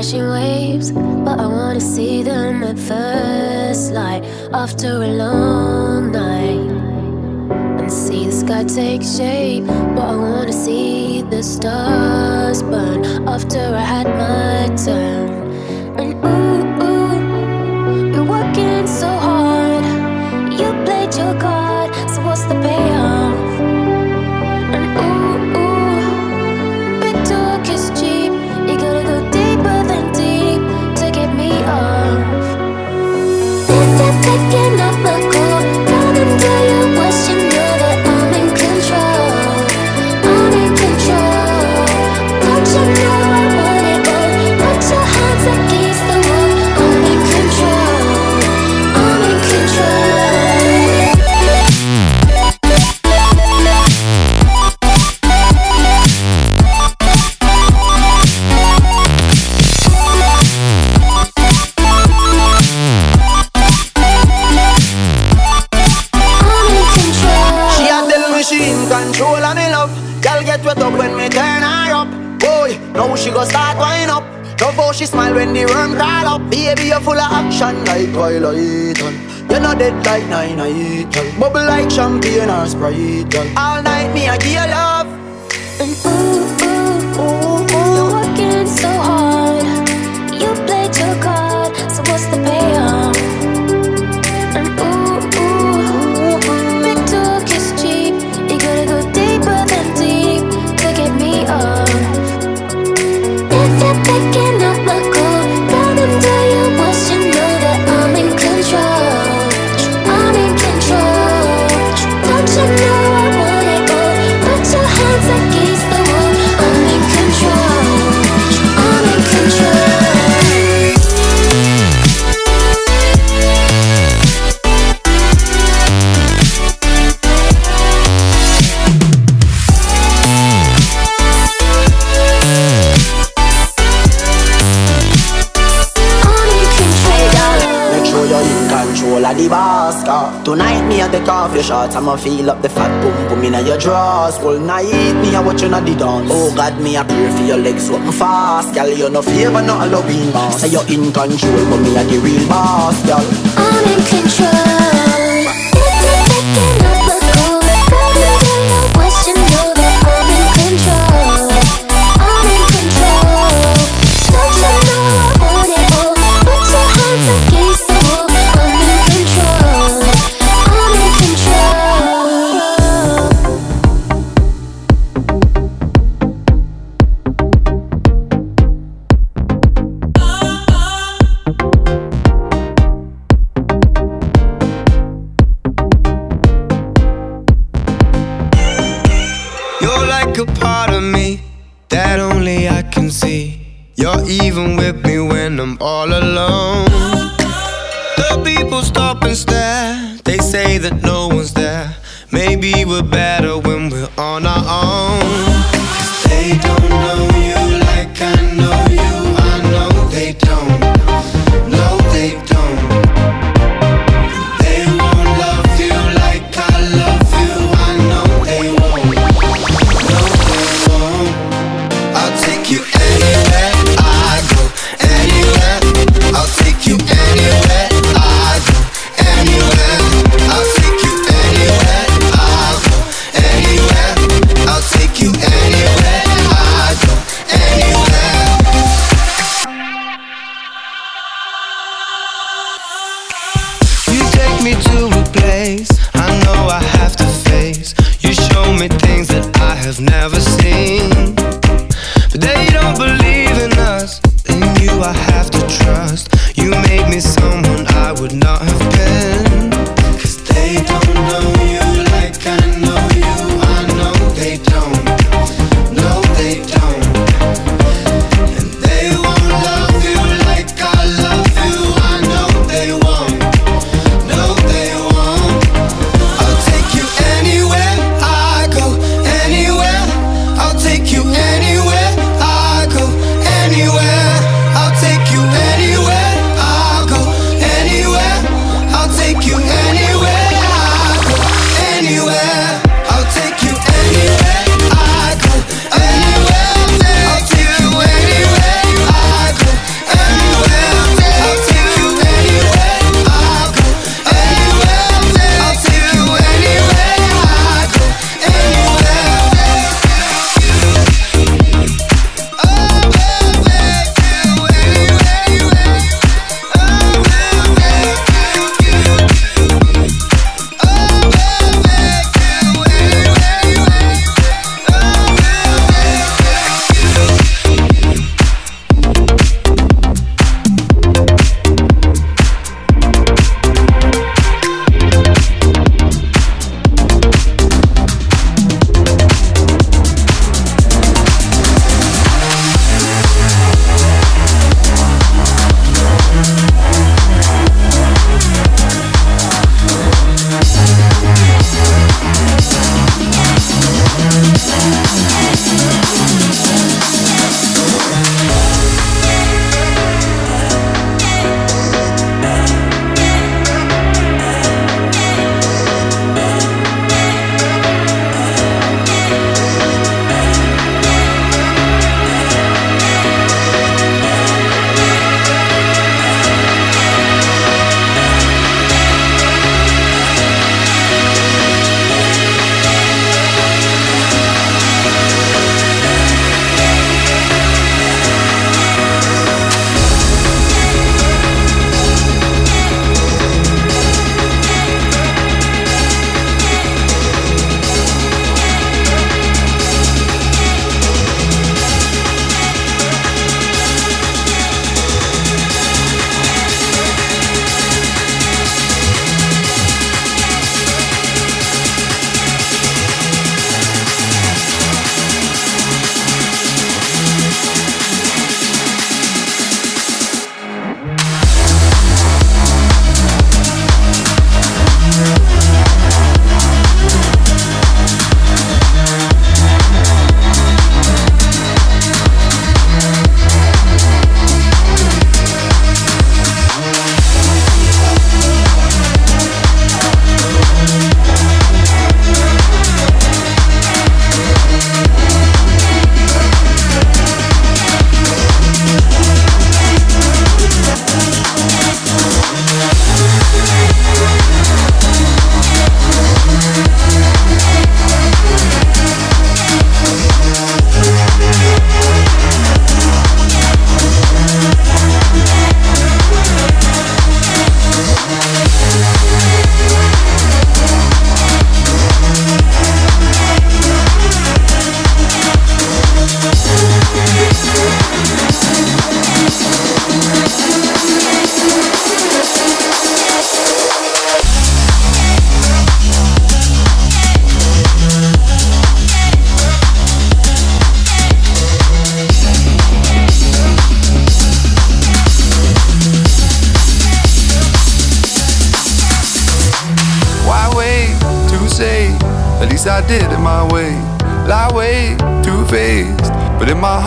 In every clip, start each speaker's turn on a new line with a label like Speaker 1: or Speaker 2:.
Speaker 1: crashing waves, but I wanna see them at first light after a long night. And see the sky take shape, but I wanna see the stars burn after I had my turn. I.
Speaker 2: I feel up the fat boom boom in your drawers. All night me I watch you on the dance. Oh God, me I pray for your legs open fast, girl. You no favor, no Halloween boss. Say you're in control, but me I the real boss, girl.
Speaker 1: I'm in control.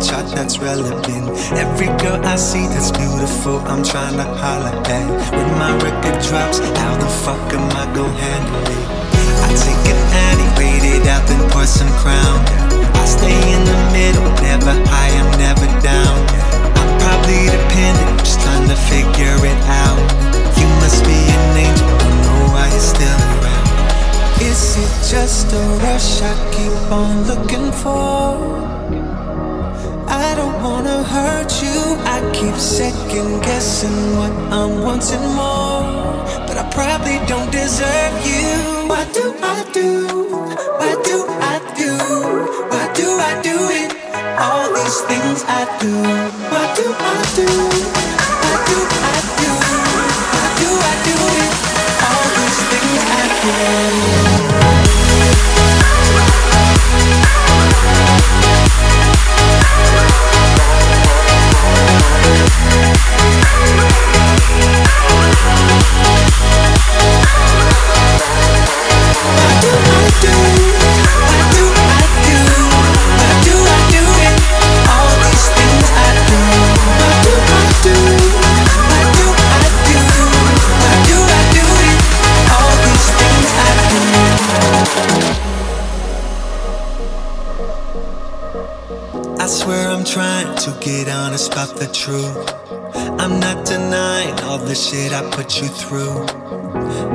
Speaker 3: chart that's relevant. Every girl I see that's beautiful, I'm trying to holler at. When my record drops, how the fuck am I gonna handle it? I take an addy, wait it out, then pour some crown. I stay in the middle, never high, I'm never down. I'm probably dependent, just trying to figure it out. You must be an angel, don't know why you're still around. Is it just a rush I keep on looking for? I don't wanna hurt you. I keep second guessing what I'm wanting more. But I probably don't deserve you. What do I do? What do I do? What do I do it? All these things I do. What do I do? What do I do? What do I do it? All these things I do. Thank put you through.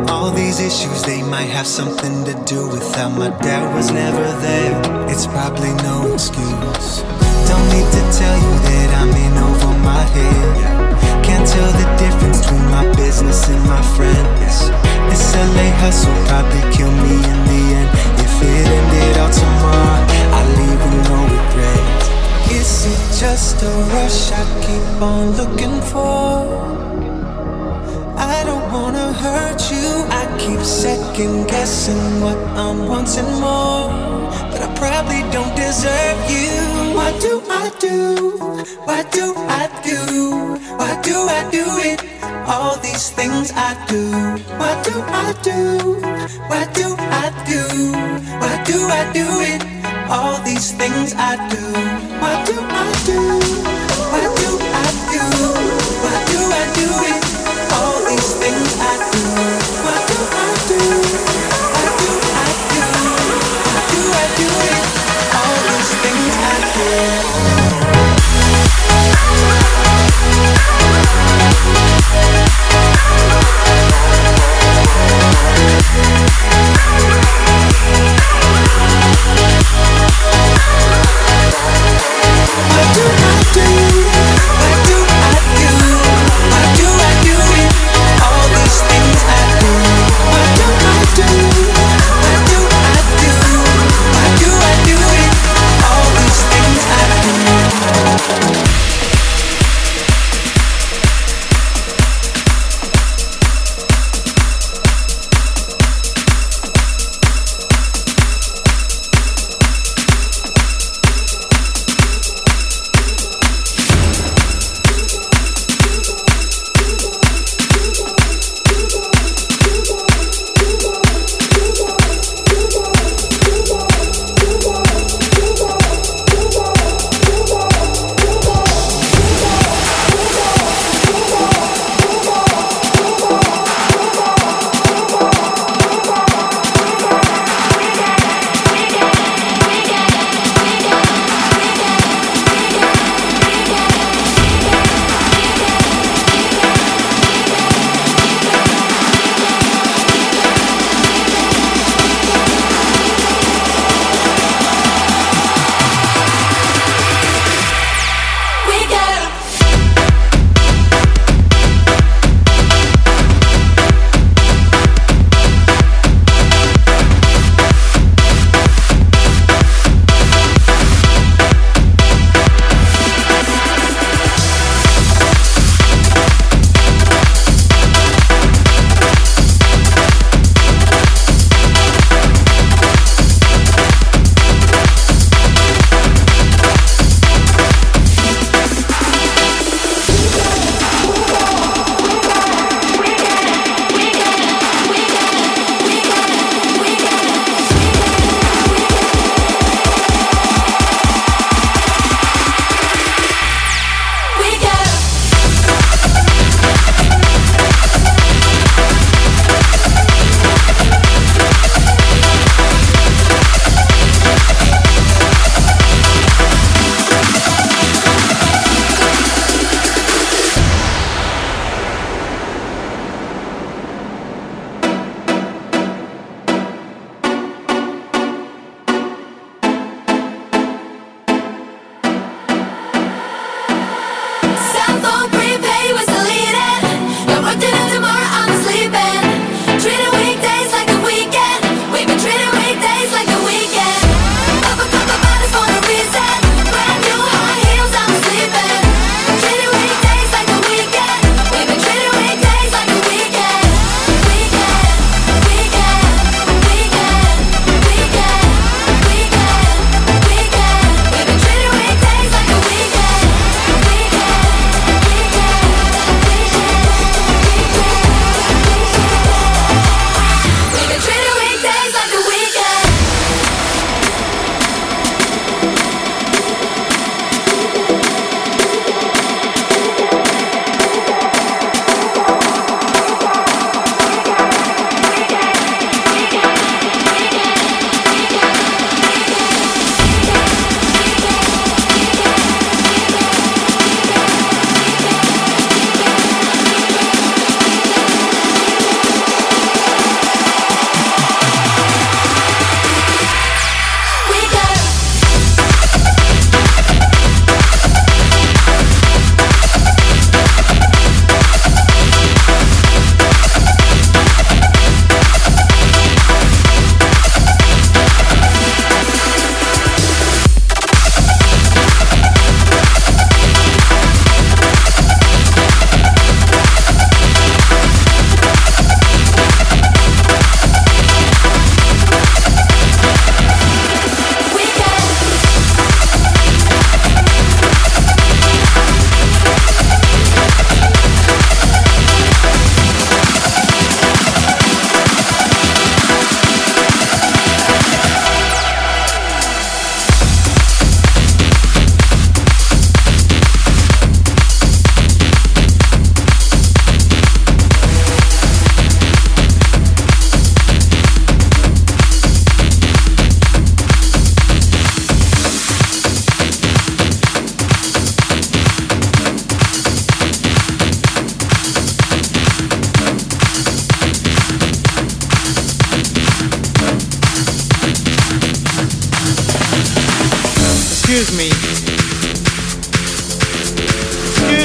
Speaker 3: All these issues, they might have something to do with how my dad was never there. It's probably no excuse. Don't need to tell you that I'm in over my head. Can't tell the difference between
Speaker 4: my business and my friends. This LA hustle probably kill me in the end. If it ended all tomorrow, I leave with no regrets. Is it just a rush I keep on looking for? I don't wanna hurt you. I keep second guessing what I'm wanting more. But I probably don't deserve you. What do I do? What do I do? Why do I do it? All these things I do. What do I do? What do I do? Why do I do it? All these things I do. What do I do?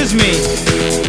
Speaker 4: Excuse me.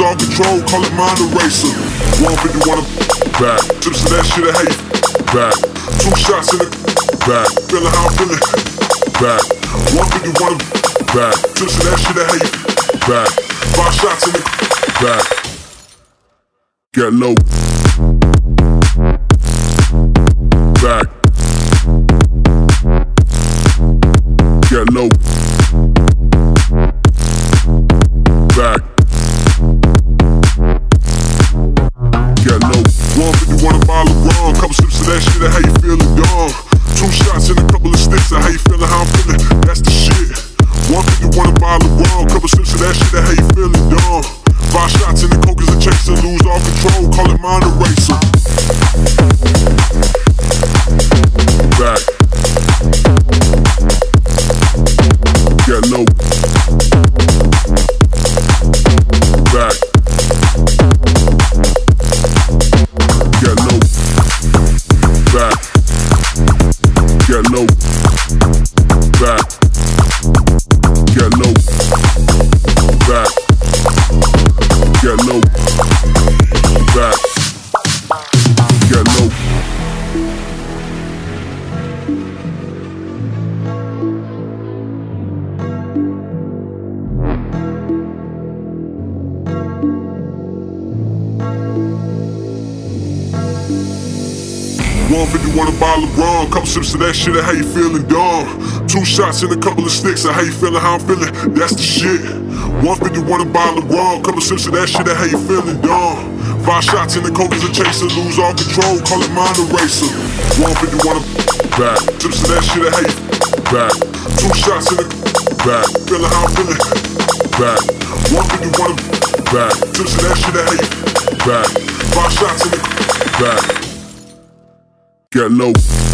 Speaker 4: On all control, call it mind eraser. 151 back. Tips of that shit I hate. Back. Two shots in the back. Feeling how I'm feeling. Back. 151 back. Tips of that shit I hate. Back. Five shots in the back. Get low.
Speaker 5: Shots and a couple of sticks, and how you feeling, how I'm feeling, that's the shit. One fifty one a bottle of rum, couple sips of that shit, and how you feeling dumb. Five shots in the coke is a chaser, lose all control, call it mind eraser. One fifty one a back, sips of that shit, and how you back. Two shots in the back, feeling how I'm feeling, back. One fifty one a back, sips of that shit, and how you back. Five shots in the back. Get low.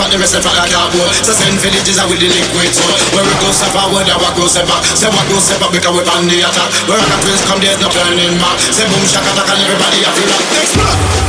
Speaker 6: For the rest of like a bowl. So send villages out with the liquid soul. Where we go step forward, and we go step back. Say what go step back because we on the attack. Where the twins come, there's no turning back. Say boom shaka attack and everybody have to rock. Explode.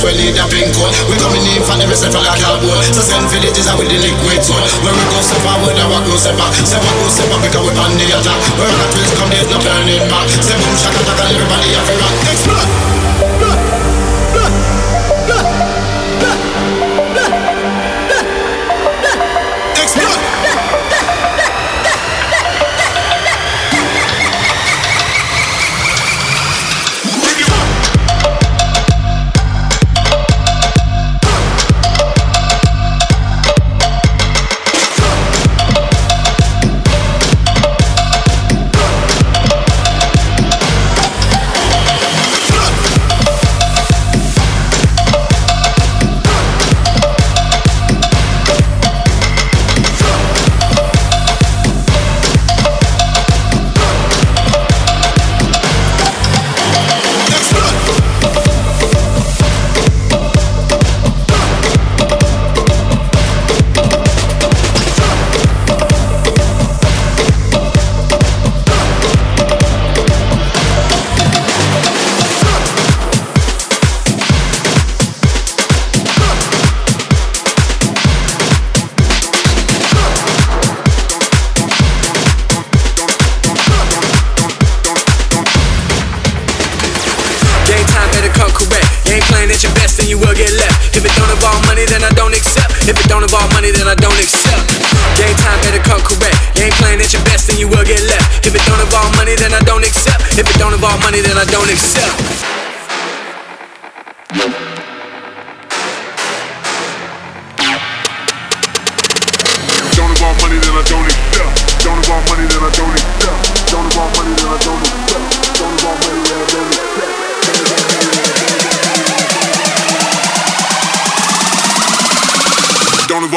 Speaker 6: That's where lead
Speaker 7: a pink coat. We coming in for the step like a boat. So send villages out with the liquid soul. Where we go step forward, I walk no step back. Step back, separate, step back because we on the attack. We're on come there's no turning back. Step boom, shaka, taka, everybody have a rock. Explode!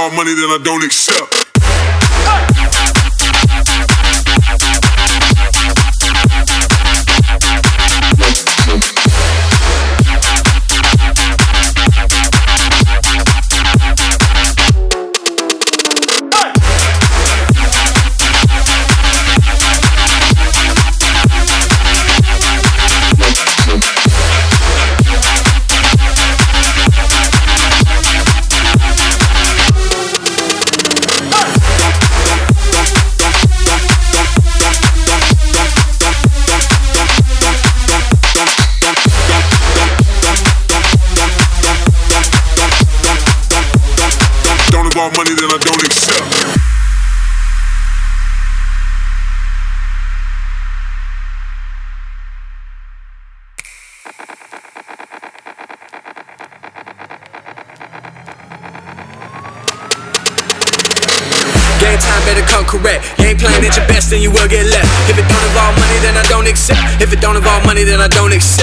Speaker 7: more money than I don't accept. Onyx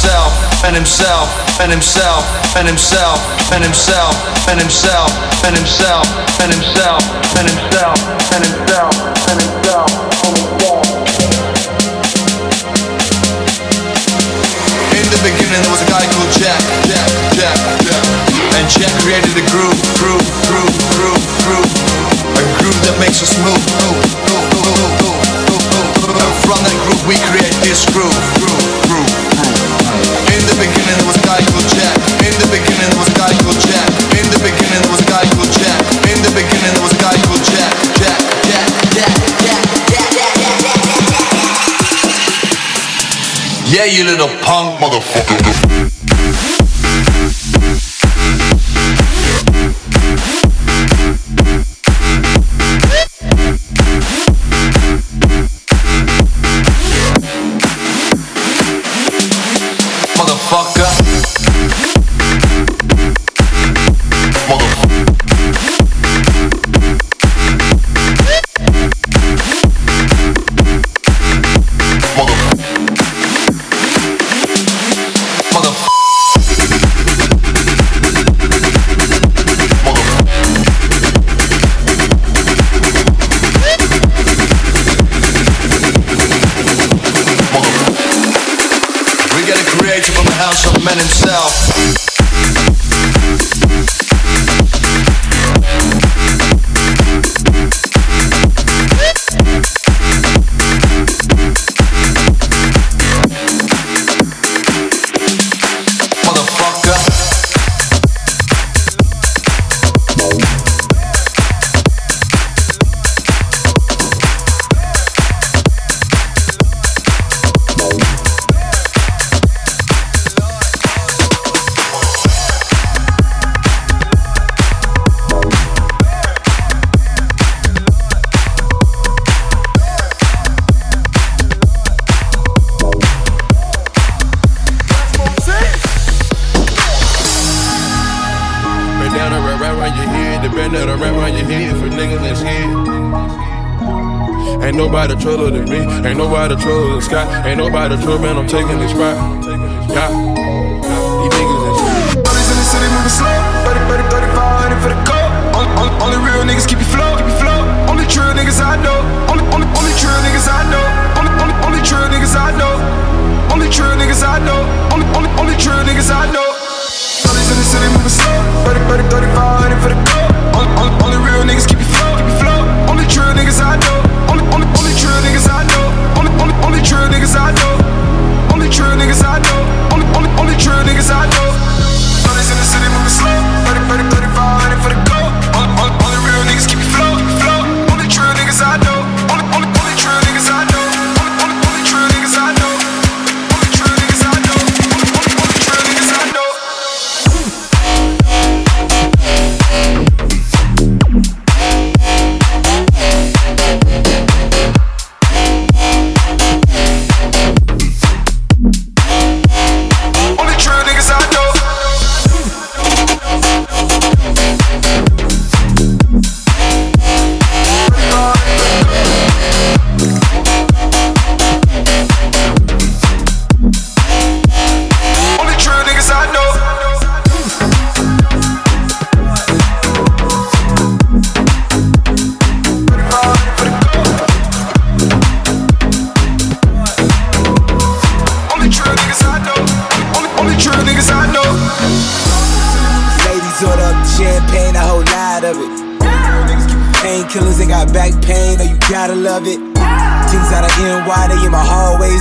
Speaker 7: himself and himself and himself and himself and himself and himself and himself and himself and himself and himself and himself and himself. In the beginning there was a guy called Jack, Jack, Jack, Jack. And Jack created a groove, groove, groove, groove, groove. A groove that makes us move, move, move, move, move, move, move. And from that groove we create this groove, groove. little punk motherfucker.
Speaker 8: Ride a drip and I'm taking
Speaker 9: it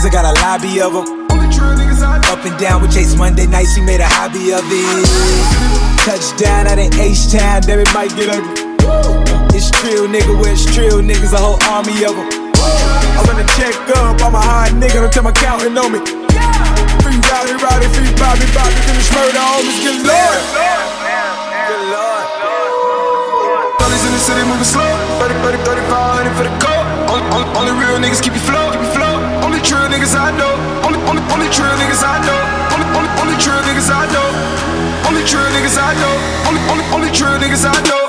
Speaker 9: I got a lobby of them. Up and down with Chase Monday nights, he made a hobby of it. Touchdown out in H-Town, damn it might get ugly. It's trill, nigga, where it's trill, niggas, a whole army of them. I wanna check up, I'm a hard nigga, don't tell my counting on me. Free Rowdy, Rowdy, free Bobby, Bobby, finish murder, homies, good lord. Good lord.
Speaker 8: Brothers in the city moving slow, 30, 30, 3500 for the coat. Only, only, only real niggas keep you flow, keep you flow. Only true niggas I know, only, only, only true niggas I know. Only, only, only true niggas I know. Only true niggas I know. Only, only, only true niggas I know.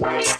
Speaker 10: Bye.